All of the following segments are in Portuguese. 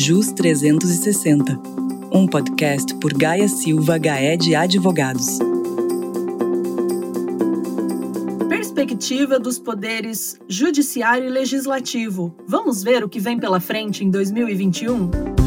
JUS 360, um podcast por Gaia Silva Gaé de Advogados. Perspectiva dos poderes judiciário e legislativo. Vamos ver o que vem pela frente em 2021?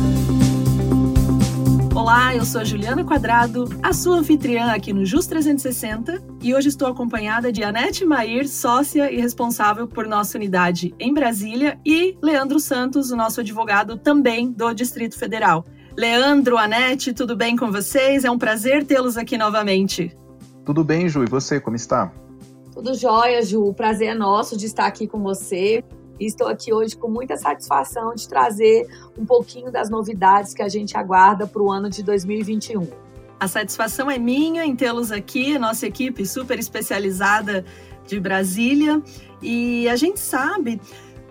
Olá, eu sou a Juliana Quadrado, a sua anfitriã aqui no JUS 360, e hoje estou acompanhada de Anete Mair, sócia e responsável por nossa unidade em Brasília, e Leandro Santos, o nosso advogado também do Distrito Federal. Leandro, Anete, tudo bem com vocês? É um prazer tê-los aqui novamente. Tudo bem, Ju, e você, como está? Tudo jóia, Ju. O prazer é nosso de estar aqui com você. E estou aqui hoje com muita satisfação de trazer um pouquinho das novidades que a gente aguarda para o ano de 2021. A satisfação é minha em tê-los aqui, nossa equipe super especializada de Brasília. E a gente sabe,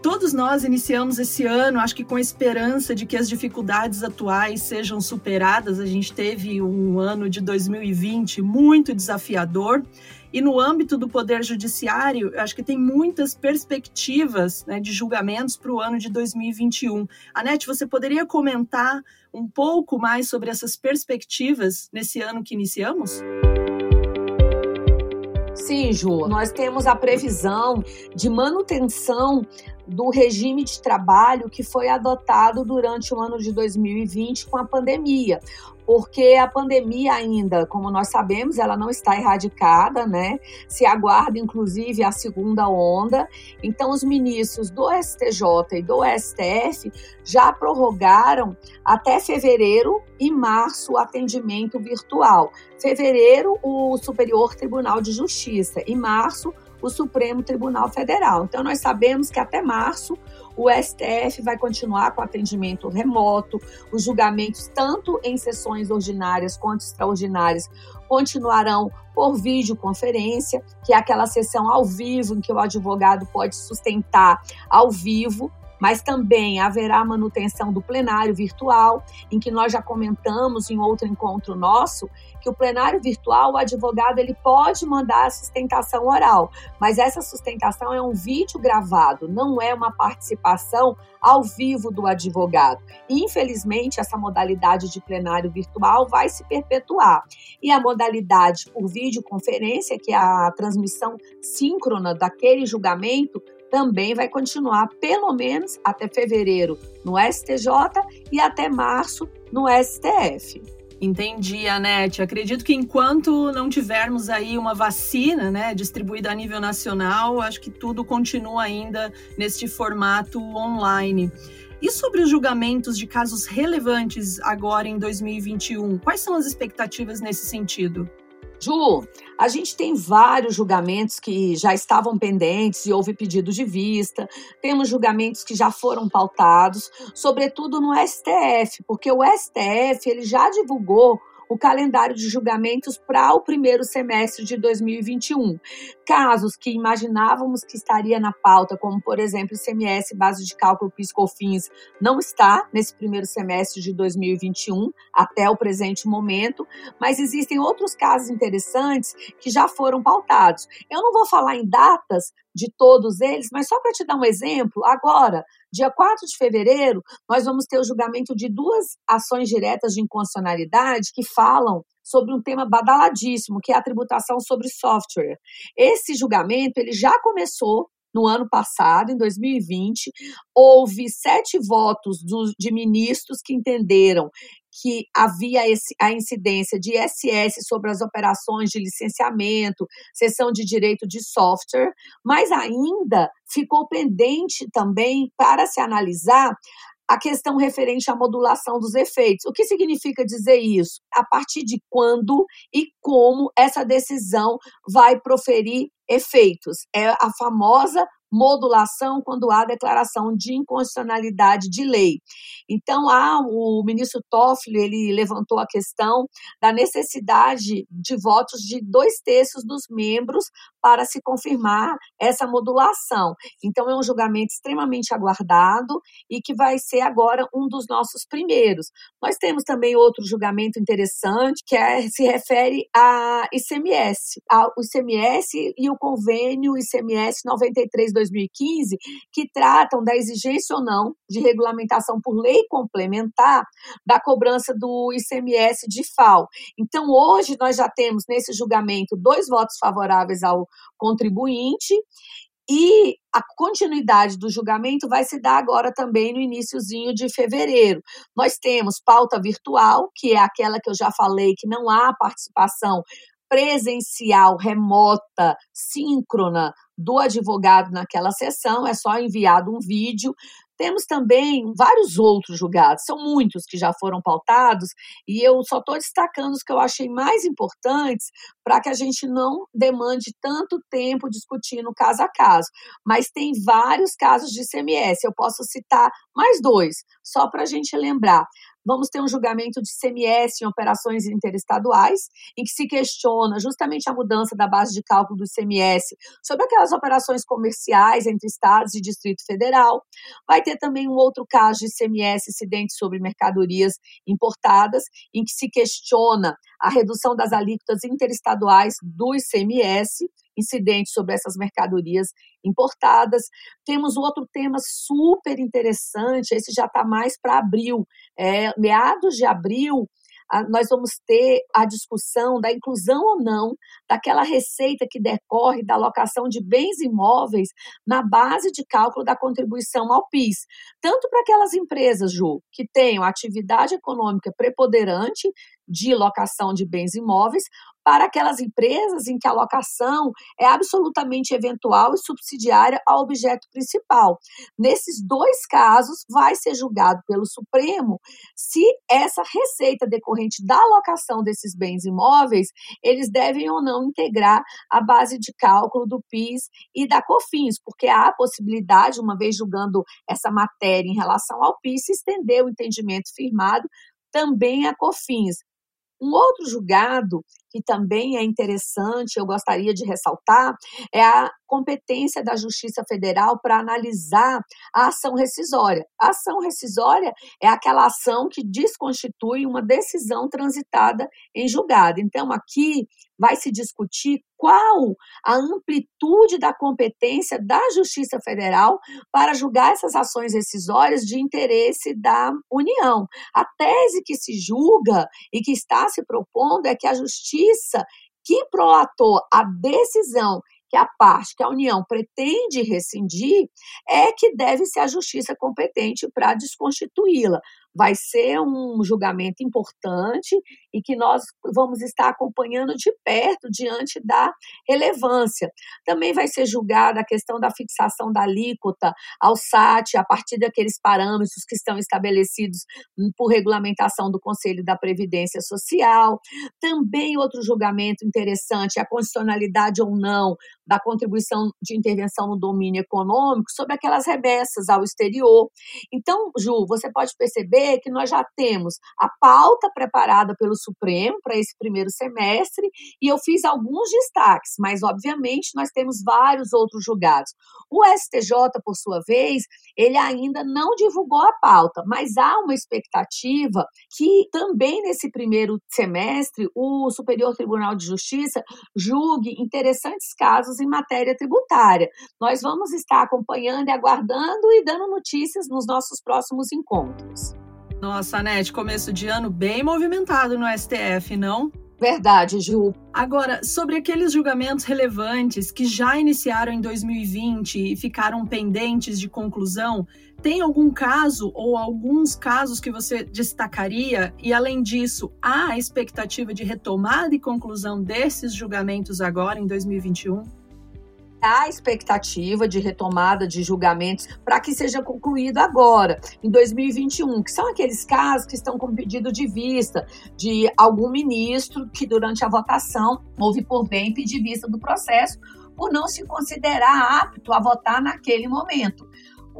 todos nós iniciamos esse ano, acho que com a esperança de que as dificuldades atuais sejam superadas. A gente teve um ano de 2020 muito desafiador e no âmbito do Poder Judiciário, acho que tem muitas perspectivas né, de julgamentos para o ano de 2021. Anete, você poderia comentar um pouco mais sobre essas perspectivas nesse ano que iniciamos? Sim, Ju. Nós temos a previsão de manutenção do regime de trabalho que foi adotado durante o ano de 2020 com a pandemia porque a pandemia ainda, como nós sabemos, ela não está erradicada, né? Se aguarda inclusive a segunda onda. Então os ministros do STJ e do STF já prorrogaram até fevereiro e março o atendimento virtual. Fevereiro, o Superior Tribunal de Justiça, e março, o Supremo Tribunal Federal. Então nós sabemos que até março o STF vai continuar com atendimento remoto, os julgamentos, tanto em sessões ordinárias quanto extraordinárias, continuarão por videoconferência, que é aquela sessão ao vivo em que o advogado pode sustentar ao vivo mas também haverá manutenção do plenário virtual, em que nós já comentamos em outro encontro nosso que o plenário virtual, o advogado ele pode mandar a sustentação oral, mas essa sustentação é um vídeo gravado, não é uma participação ao vivo do advogado. infelizmente, essa modalidade de plenário virtual vai se perpetuar. E a modalidade por videoconferência, que é a transmissão síncrona daquele julgamento, também vai continuar pelo menos até fevereiro no STJ e até março no STF. Entendi, Anete. Acredito que enquanto não tivermos aí uma vacina, né, distribuída a nível nacional, acho que tudo continua ainda neste formato online. E sobre os julgamentos de casos relevantes agora em 2021, quais são as expectativas nesse sentido? Ju, a gente tem vários julgamentos que já estavam pendentes e houve pedido de vista, temos julgamentos que já foram pautados, sobretudo no STF, porque o STF ele já divulgou o calendário de julgamentos para o primeiro semestre de 2021. Casos que imaginávamos que estaria na pauta, como por exemplo o CMS, base de cálculo PIS/COFINS, não está nesse primeiro semestre de 2021 até o presente momento, mas existem outros casos interessantes que já foram pautados. Eu não vou falar em datas de todos eles, mas só para te dar um exemplo, agora, dia 4 de fevereiro, nós vamos ter o julgamento de duas ações diretas de inconstitucionalidade que falam sobre um tema badaladíssimo, que é a tributação sobre software. Esse julgamento, ele já começou no ano passado, em 2020, houve sete votos de ministros que entenderam que havia esse, a incidência de ISS sobre as operações de licenciamento, sessão de direito de software, mas ainda ficou pendente também para se analisar a questão referente à modulação dos efeitos. O que significa dizer isso? A partir de quando e como essa decisão vai proferir efeitos. É a famosa modulação quando há declaração de inconstitucionalidade de lei. Então, há, o ministro Toffoli ele levantou a questão da necessidade de votos de dois terços dos membros para se confirmar essa modulação. Então, é um julgamento extremamente aguardado e que vai ser agora um dos nossos primeiros. Nós temos também outro julgamento interessante, que é, se refere a ICMS, ao ICMS e o convênio ICMS 93 2015, que tratam da exigência ou não de regulamentação por lei complementar da cobrança do ICMS de FAO. Então, hoje, nós já temos nesse julgamento dois votos favoráveis ao contribuinte e a continuidade do julgamento vai se dar agora também no iníciozinho de fevereiro. Nós temos pauta virtual, que é aquela que eu já falei, que não há participação presencial, remota, síncrona do advogado naquela sessão, é só enviado um vídeo temos também vários outros julgados, são muitos que já foram pautados, e eu só estou destacando os que eu achei mais importantes para que a gente não demande tanto tempo discutindo caso a caso. Mas tem vários casos de CMS, eu posso citar mais dois, só para a gente lembrar vamos ter um julgamento de CMS em operações interestaduais, em que se questiona justamente a mudança da base de cálculo do CMS sobre aquelas operações comerciais entre estados e Distrito Federal. Vai ter também um outro caso de CMS incidente sobre mercadorias importadas, em que se questiona a redução das alíquotas interestaduais do ICMS incidentes sobre essas mercadorias importadas. Temos outro tema super interessante, esse já está mais para abril, é, meados de abril, nós vamos ter a discussão da inclusão ou não daquela receita que decorre da alocação de bens imóveis na base de cálculo da contribuição ao PIS. Tanto para aquelas empresas, Ju, que tenham atividade econômica preponderante de locação de bens imóveis, para aquelas empresas em que a locação é absolutamente eventual e subsidiária ao objeto principal. Nesses dois casos, vai ser julgado pelo Supremo se essa receita decorrente da locação desses bens imóveis, eles devem ou não integrar a base de cálculo do PIS e da COFINS, porque há a possibilidade, uma vez julgando essa matéria em relação ao PIS, estender o entendimento firmado também a COFINS. Um outro julgado que também é interessante, eu gostaria de ressaltar, é a competência da Justiça Federal para analisar a ação rescisória. A ação rescisória é aquela ação que desconstitui uma decisão transitada em julgado. Então, aqui vai se discutir qual a amplitude da competência da Justiça Federal para julgar essas ações rescisórias de interesse da União. A tese que se julga e que está se propondo é que a Justiça que prolatou a decisão que a parte que a União pretende rescindir é que deve ser a justiça competente para desconstituí-la vai ser um julgamento importante e que nós vamos estar acompanhando de perto diante da relevância. Também vai ser julgada a questão da fixação da alíquota ao SAT a partir daqueles parâmetros que estão estabelecidos por regulamentação do Conselho da Previdência Social. Também outro julgamento interessante é a constitucionalidade ou não da contribuição de intervenção no domínio econômico sobre aquelas remessas ao exterior. Então, Ju, você pode perceber que nós já temos a pauta preparada pelo Supremo para esse primeiro semestre e eu fiz alguns destaques, mas obviamente nós temos vários outros julgados. O STJ, por sua vez, ele ainda não divulgou a pauta, mas há uma expectativa que também nesse primeiro semestre o Superior Tribunal de Justiça julgue interessantes casos em matéria tributária. Nós vamos estar acompanhando e aguardando e dando notícias nos nossos próximos encontros. Nossa, Nete, começo de ano bem movimentado no STF, não? Verdade, Ju. Agora, sobre aqueles julgamentos relevantes que já iniciaram em 2020 e ficaram pendentes de conclusão, tem algum caso ou alguns casos que você destacaria? E, além disso, há a expectativa de retomada e conclusão desses julgamentos agora, em 2021? Há expectativa de retomada de julgamentos para que seja concluído agora, em 2021, que são aqueles casos que estão com pedido de vista de algum ministro que, durante a votação, houve por bem pedir vista do processo por não se considerar apto a votar naquele momento.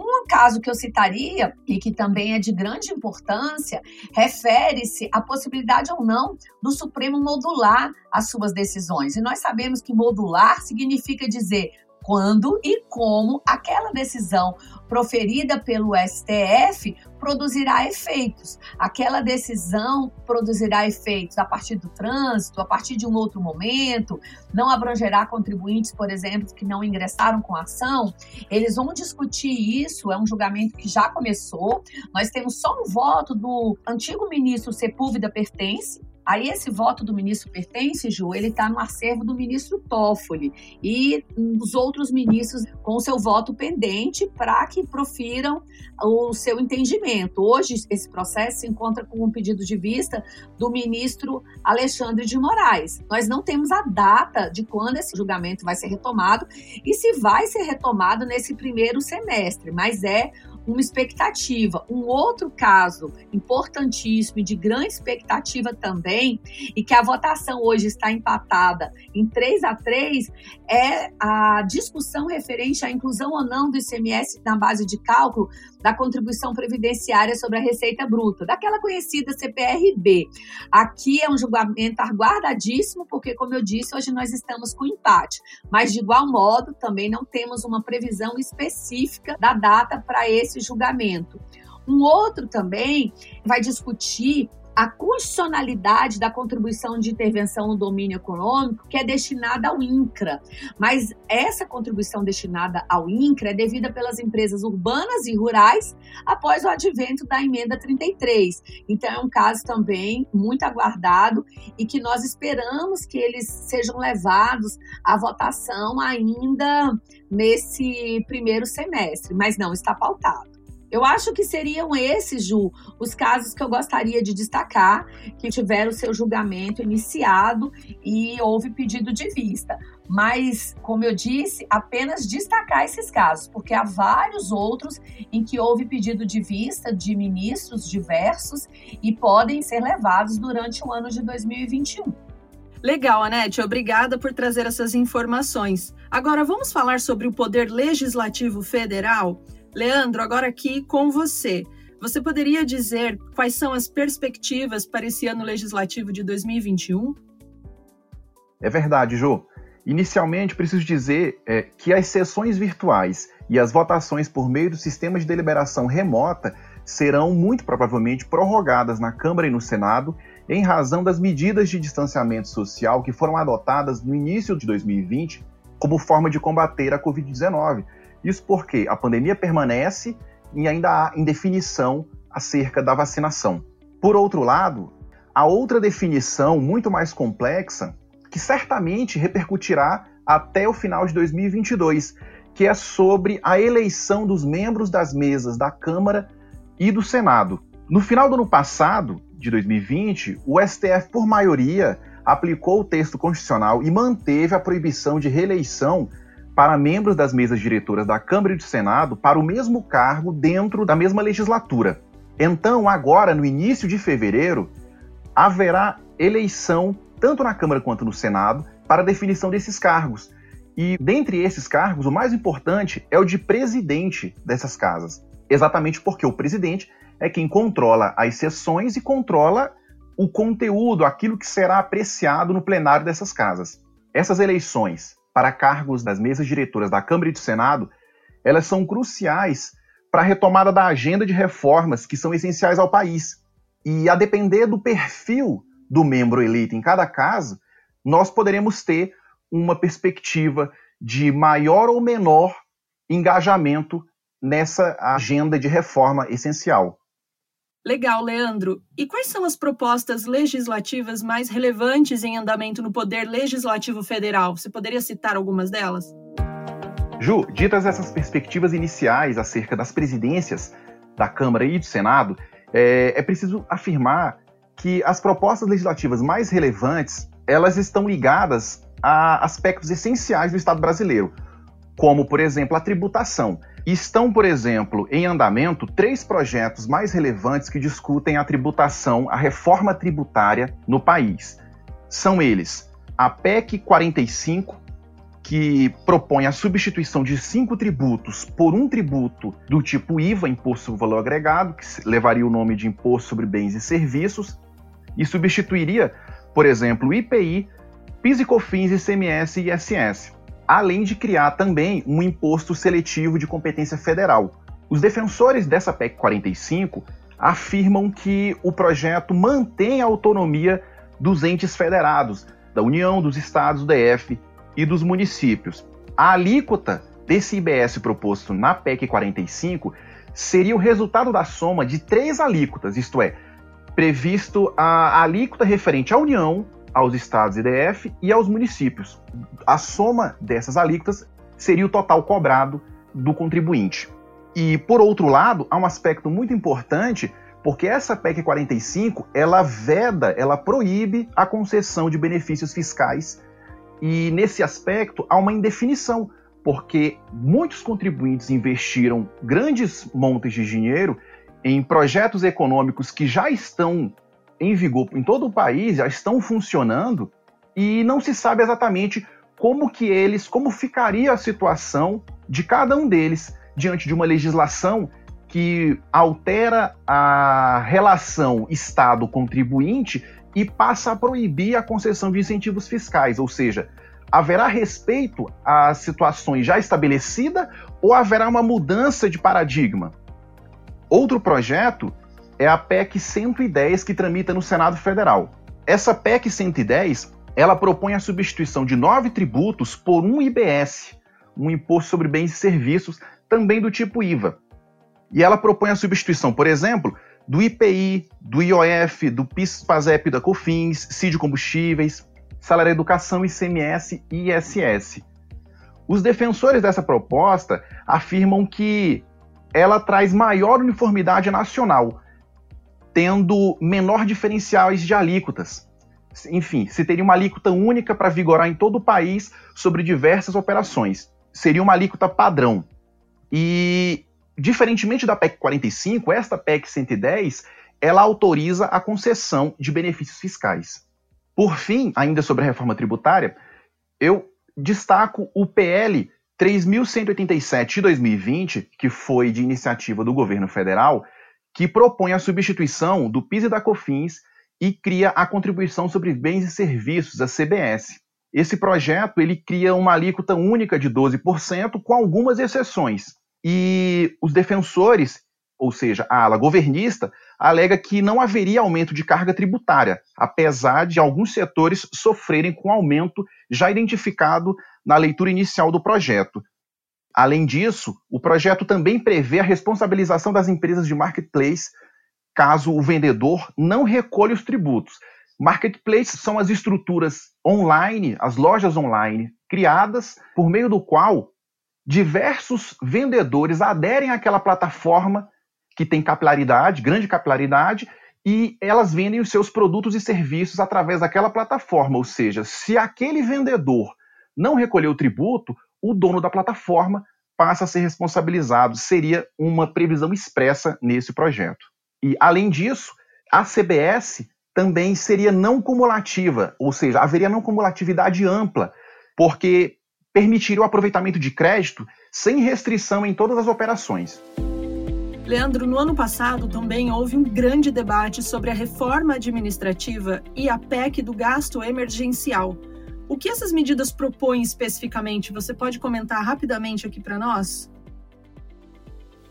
Um caso que eu citaria, e que também é de grande importância, refere-se à possibilidade ou não do Supremo modular as suas decisões. E nós sabemos que modular significa dizer quando e como aquela decisão proferida pelo STF produzirá efeitos. Aquela decisão produzirá efeitos a partir do trânsito, a partir de um outro momento, não abrangerá contribuintes, por exemplo, que não ingressaram com a ação. Eles vão discutir isso, é um julgamento que já começou. Nós temos só um voto do antigo ministro Sepúlveda Pertence, Aí esse voto do ministro pertence, Ju, ele está no acervo do ministro Toffoli e os outros ministros com seu voto pendente para que profiram o seu entendimento. Hoje esse processo se encontra com um pedido de vista do ministro Alexandre de Moraes. Nós não temos a data de quando esse julgamento vai ser retomado e se vai ser retomado nesse primeiro semestre, mas é uma expectativa. Um outro caso importantíssimo e de grande expectativa também, e que a votação hoje está empatada em 3 a 3, é a discussão referente à inclusão ou não do ICMS na base de cálculo da contribuição previdenciária sobre a receita bruta, daquela conhecida CPRB. Aqui é um julgamento aguardadíssimo, porque, como eu disse, hoje nós estamos com empate, mas de igual modo também não temos uma previsão específica da data para esse julgamento. Um outro também vai discutir a constitucionalidade da contribuição de intervenção no domínio econômico, que é destinada ao INCRA. Mas essa contribuição destinada ao INCRA é devida pelas empresas urbanas e rurais após o advento da emenda 33. Então, é um caso também muito aguardado e que nós esperamos que eles sejam levados à votação ainda nesse primeiro semestre, mas não está pautado. Eu acho que seriam esses, Ju, os casos que eu gostaria de destacar, que tiveram seu julgamento iniciado e houve pedido de vista. Mas, como eu disse, apenas destacar esses casos, porque há vários outros em que houve pedido de vista de ministros diversos e podem ser levados durante o ano de 2021. Legal, Anete, obrigada por trazer essas informações. Agora vamos falar sobre o Poder Legislativo Federal. Leandro, agora aqui com você. Você poderia dizer quais são as perspectivas para esse ano legislativo de 2021? É verdade, Jô. Inicialmente, preciso dizer é, que as sessões virtuais e as votações por meio do sistema de deliberação remota serão muito provavelmente prorrogadas na Câmara e no Senado em razão das medidas de distanciamento social que foram adotadas no início de 2020 como forma de combater a Covid-19, isso porque a pandemia permanece e ainda há indefinição acerca da vacinação. Por outro lado, há outra definição muito mais complexa que certamente repercutirá até o final de 2022, que é sobre a eleição dos membros das mesas da Câmara e do Senado. No final do ano passado, de 2020, o STF, por maioria, aplicou o texto constitucional e manteve a proibição de reeleição para membros das mesas diretoras da Câmara e do Senado para o mesmo cargo dentro da mesma legislatura. Então, agora, no início de fevereiro, haverá eleição tanto na Câmara quanto no Senado para definição desses cargos. E dentre esses cargos, o mais importante é o de presidente dessas casas. Exatamente porque o presidente é quem controla as sessões e controla o conteúdo, aquilo que será apreciado no plenário dessas casas. Essas eleições para cargos das mesas diretoras da Câmara e do Senado, elas são cruciais para a retomada da agenda de reformas que são essenciais ao país. E a depender do perfil do membro eleito em cada caso, nós poderemos ter uma perspectiva de maior ou menor engajamento nessa agenda de reforma essencial. Legal, Leandro. E quais são as propostas legislativas mais relevantes em andamento no Poder Legislativo Federal? Você poderia citar algumas delas? Ju, ditas essas perspectivas iniciais acerca das presidências da Câmara e do Senado, é, é preciso afirmar que as propostas legislativas mais relevantes elas estão ligadas a aspectos essenciais do Estado brasileiro, como, por exemplo, a tributação. Estão, por exemplo, em andamento três projetos mais relevantes que discutem a tributação, a reforma tributária no país. São eles a PEC 45, que propõe a substituição de cinco tributos por um tributo do tipo IVA, Imposto sobre Valor Agregado, que levaria o nome de Imposto sobre Bens e Serviços, e substituiria, por exemplo, IPI, PIS e COFINS, ICMS e ISS além de criar também um imposto seletivo de competência federal. Os defensores dessa PEC 45 afirmam que o projeto mantém a autonomia dos entes federados, da União, dos estados, do DF e dos municípios. A alíquota desse IBS proposto na PEC 45 seria o resultado da soma de três alíquotas, isto é, previsto a alíquota referente à União, aos estados e DF e aos municípios. A soma dessas alíquotas seria o total cobrado do contribuinte. E, por outro lado, há um aspecto muito importante, porque essa PEC 45, ela veda, ela proíbe a concessão de benefícios fiscais. E, nesse aspecto, há uma indefinição, porque muitos contribuintes investiram grandes montes de dinheiro em projetos econômicos que já estão em vigor em todo o país, já estão funcionando e não se sabe exatamente como que eles, como ficaria a situação de cada um deles diante de uma legislação que altera a relação Estado-contribuinte e passa a proibir a concessão de incentivos fiscais, ou seja, haverá respeito às situações já estabelecidas ou haverá uma mudança de paradigma? Outro projeto é a PEC 110 que tramita no Senado Federal. Essa PEC 110, ela propõe a substituição de nove tributos por um IBS, um imposto sobre bens e serviços, também do tipo IVA. E ela propõe a substituição, por exemplo, do IPI, do IOF, do PIS, PASEP, da COFINS, CID Combustíveis, Salário Educação, ICMS e ISS. Os defensores dessa proposta afirmam que ela traz maior uniformidade nacional, tendo menor diferenciais de alíquotas. Enfim, se teria uma alíquota única para vigorar em todo o país sobre diversas operações. Seria uma alíquota padrão. E, diferentemente da PEC 45, esta PEC 110, ela autoriza a concessão de benefícios fiscais. Por fim, ainda sobre a reforma tributária, eu destaco o PL 3.187 de 2020, que foi de iniciativa do governo federal, que propõe a substituição do PIS e da COFINS e cria a contribuição sobre bens e serviços, a CBS. Esse projeto ele cria uma alíquota única de 12%, com algumas exceções. E os defensores, ou seja, a ala governista, alega que não haveria aumento de carga tributária, apesar de alguns setores sofrerem com aumento já identificado na leitura inicial do projeto. Além disso, o projeto também prevê a responsabilização das empresas de marketplace caso o vendedor não recolha os tributos. Marketplaces são as estruturas online, as lojas online, criadas por meio do qual diversos vendedores aderem àquela plataforma que tem capilaridade, grande capilaridade, e elas vendem os seus produtos e serviços através daquela plataforma. Ou seja, se aquele vendedor não recolheu o tributo, o dono da plataforma passa a ser responsabilizado. Seria uma previsão expressa nesse projeto. E, além disso, a CBS também seria não cumulativa, ou seja, haveria não cumulatividade ampla, porque permitiria o aproveitamento de crédito sem restrição em todas as operações. Leandro, no ano passado também houve um grande debate sobre a reforma administrativa e a PEC do gasto emergencial. O que essas medidas propõem especificamente? Você pode comentar rapidamente aqui para nós?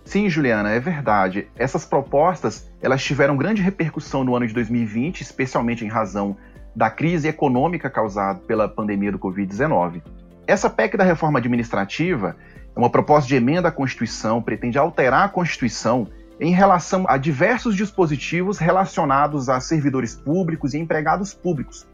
Sim, Juliana, é verdade. Essas propostas, elas tiveram grande repercussão no ano de 2020, especialmente em razão da crise econômica causada pela pandemia do Covid-19. Essa PEC da reforma administrativa é uma proposta de emenda à Constituição, pretende alterar a Constituição em relação a diversos dispositivos relacionados a servidores públicos e empregados públicos,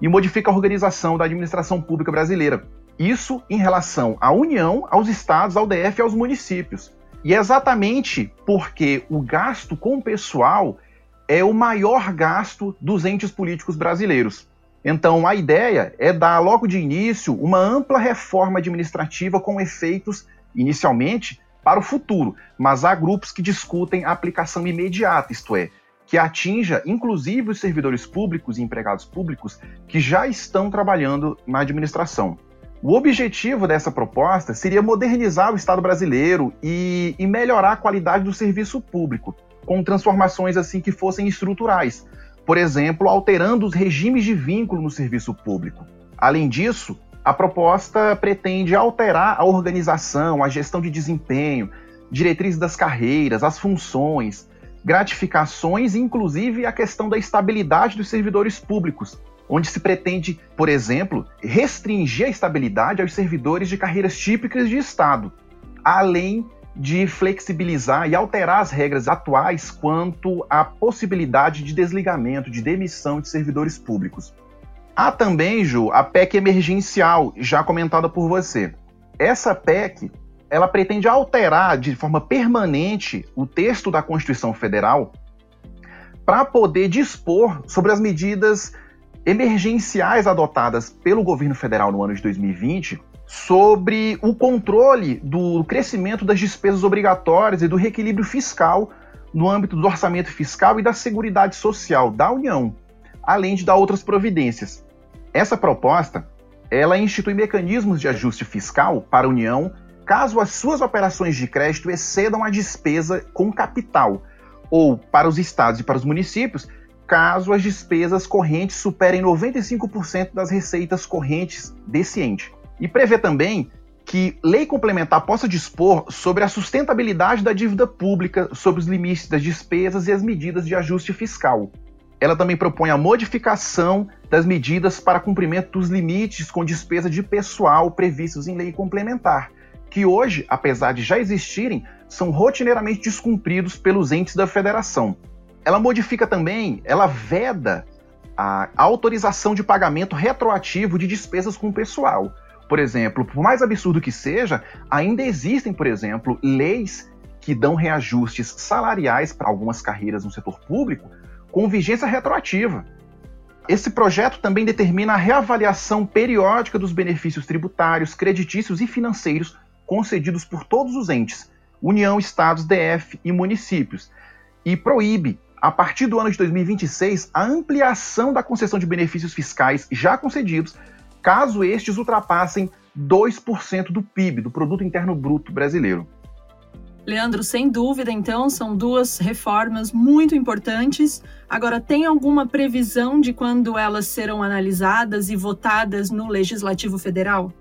e modifica a organização da administração pública brasileira. Isso em relação à União, aos estados, ao DF e aos municípios. E é exatamente porque o gasto com o pessoal é o maior gasto dos entes políticos brasileiros. Então, a ideia é dar logo de início uma ampla reforma administrativa com efeitos, inicialmente, para o futuro, mas há grupos que discutem a aplicação imediata, isto é, que atinja inclusive os servidores públicos e empregados públicos que já estão trabalhando na administração. O objetivo dessa proposta seria modernizar o Estado brasileiro e, e, melhorar a qualidade do serviço público, com transformações assim que fossem estruturais, por exemplo, alterando os regimes de vínculo no serviço público. Além disso, a proposta pretende alterar a organização, a gestão de desempenho, diretrizes das carreiras, as funções, gratificações inclusive, a questão da estabilidade dos servidores públicos, onde se pretende, por exemplo, restringir a estabilidade aos servidores de carreiras típicas de Estado, além de flexibilizar e alterar as regras atuais quanto à possibilidade de desligamento, de demissão de servidores públicos. Há também, Ju, a PEC emergencial, já comentada por você. Essa PEC, ela pretende alterar de forma permanente o texto da Constituição Federal para poder dispor sobre as medidas emergenciais adotadas pelo governo federal no ano de 2020 sobre o controle do crescimento das despesas obrigatórias e do reequilíbrio fiscal no âmbito do orçamento fiscal e da seguridade social da União, além de dar outras providências. Essa proposta, ela institui mecanismos de ajuste fiscal para a União caso as suas operações de crédito excedam a despesa com capital, ou para os estados e para os municípios, caso as despesas correntes superem 95% das receitas correntes desse ente. E prevê também que lei complementar possa dispor sobre a sustentabilidade da dívida pública, sobre os limites das despesas e as medidas de ajuste fiscal. Ela também propõe a modificação das medidas para cumprimento dos limites com despesa de pessoal previstos em lei complementar, que hoje, apesar de já existirem, são rotineiramente descumpridos pelos entes da federação. Ela modifica também, ela veda a autorização de pagamento retroativo de despesas com pessoal por exemplo, por mais absurdo que seja, ainda existem, por exemplo, leis que dão reajustes salariais para algumas carreiras no setor público com vigência retroativa. Esse projeto também determina a reavaliação periódica dos benefícios tributários, creditícios e financeiros concedidos por todos os entes, União, Estados, DF e municípios, e proíbe, a partir do ano de 2026, a ampliação da concessão de benefícios fiscais já concedidos caso estes ultrapassem 2% do PIB, do Produto Interno Bruto brasileiro. Leandro, sem dúvida, então, são duas reformas muito importantes. Agora, tem alguma previsão de quando elas serão analisadas e votadas no Legislativo Federal?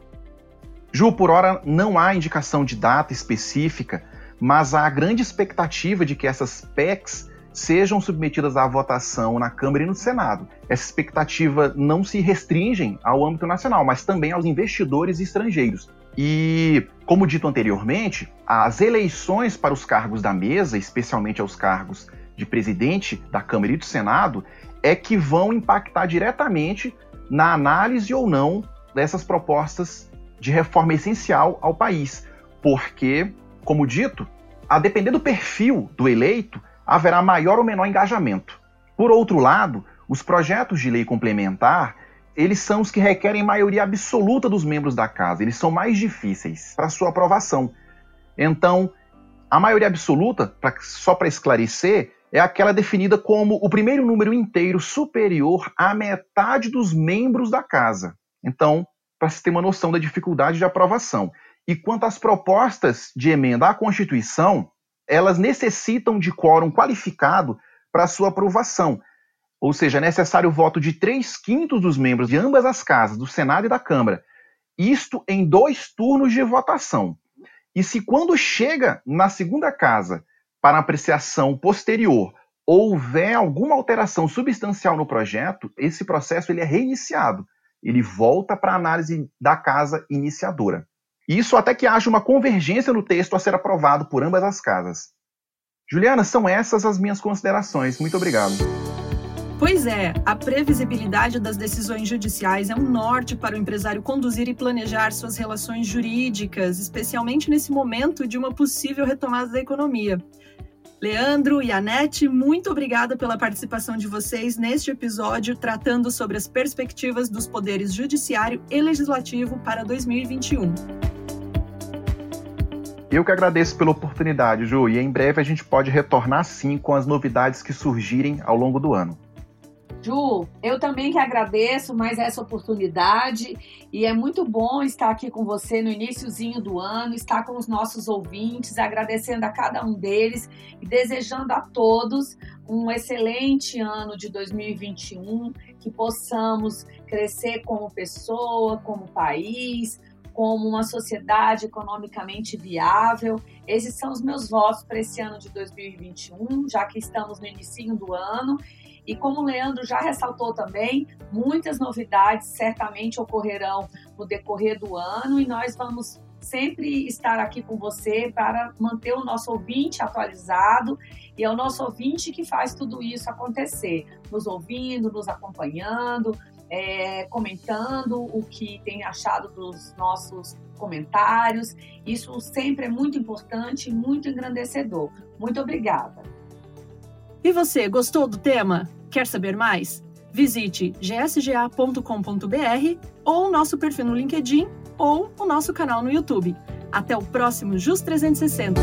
Ju, por hora não há indicação de data específica, mas há grande expectativa de que essas PECs sejam submetidas à votação na Câmara e no Senado. Essa expectativa não se restringe ao âmbito nacional, mas também aos investidores estrangeiros. E, como dito anteriormente, as eleições para os cargos da mesa, especialmente aos cargos de presidente da Câmara e do Senado, é que vão impactar diretamente na análise ou não dessas propostas de reforma essencial ao país. Porque, como dito, a depender do perfil do eleito, haverá maior ou menor engajamento. Por outro lado, os projetos de lei complementar, eles são os que requerem maioria absoluta dos membros da casa, eles são mais difíceis para sua aprovação. Então, a maioria absoluta, pra, só para esclarecer, é aquela definida como o primeiro número inteiro superior à metade dos membros da casa. Então, para se ter uma noção da dificuldade de aprovação. E quanto às propostas de emenda à Constituição, elas necessitam de quórum qualificado para sua aprovação. Ou seja, é necessário o voto de três quintos dos membros de ambas as casas, do Senado e da Câmara. Isto em dois turnos de votação. E se quando chega na segunda casa para apreciação posterior houver alguma alteração substancial no projeto, esse processo ele é reiniciado. Ele volta para a análise da casa iniciadora. Isso até que haja uma convergência no texto a ser aprovado por ambas as casas. Juliana, são essas as minhas considerações. Muito obrigado. Pois é, a previsibilidade das decisões judiciais é um norte para o empresário conduzir e planejar suas relações jurídicas, especialmente nesse momento de uma possível retomada da economia. Leandro e Anete, muito obrigada pela participação de vocês neste episódio tratando sobre as perspectivas dos poderes judiciário e legislativo para 2021. Eu que agradeço pela oportunidade, Ju, e em breve a gente pode retornar sim com as novidades que surgirem ao longo do ano. Ju, eu também que agradeço mais essa oportunidade e é muito bom estar aqui com você no iníciozinho do ano, estar com os nossos ouvintes, agradecendo a cada um deles e desejando a todos um excelente ano de 2021, que possamos crescer como pessoa, como país, como uma sociedade economicamente viável. Esses são os meus votos para esse ano de 2021, já que estamos no início do ano. E como o Leandro já ressaltou também, muitas novidades certamente ocorrerão no decorrer do ano e nós vamos sempre estar aqui com você para manter o nosso ouvinte atualizado e é o nosso ouvinte que faz tudo isso acontecer, nos ouvindo, nos acompanhando, é, comentando o que tem achado dos nossos comentários. Isso sempre é muito importante muito engrandecedor. Muito obrigada. E você, gostou do tema? Quer saber mais? Visite gsga.com.br ou nosso perfil no LinkedIn ou o nosso canal no YouTube. Até o próximo JUS 360.